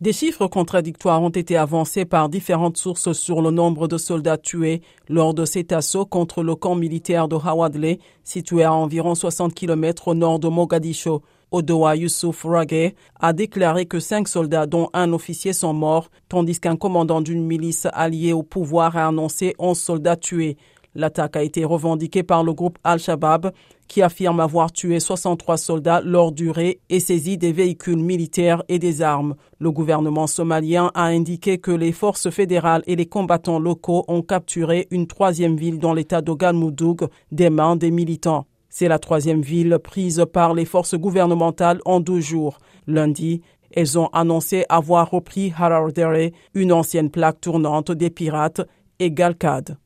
Des chiffres contradictoires ont été avancés par différentes sources sur le nombre de soldats tués lors de cet assaut contre le camp militaire de Hawadle, situé à environ 60 km au nord de Mogadiscio. Odoa Yusuf Rage a déclaré que cinq soldats, dont un officier, sont morts, tandis qu'un commandant d'une milice alliée au pouvoir a annoncé 11 soldats tués. L'attaque a été revendiquée par le groupe Al-Shabaab, qui affirme avoir tué 63 soldats lors du raid et saisi des véhicules militaires et des armes. Le gouvernement somalien a indiqué que les forces fédérales et les combattants locaux ont capturé une troisième ville dans l'état de Galmudug des mains des militants. C'est la troisième ville prise par les forces gouvernementales en deux jours. Lundi, elles ont annoncé avoir repris Harardere, une ancienne plaque tournante des pirates, et Galkad.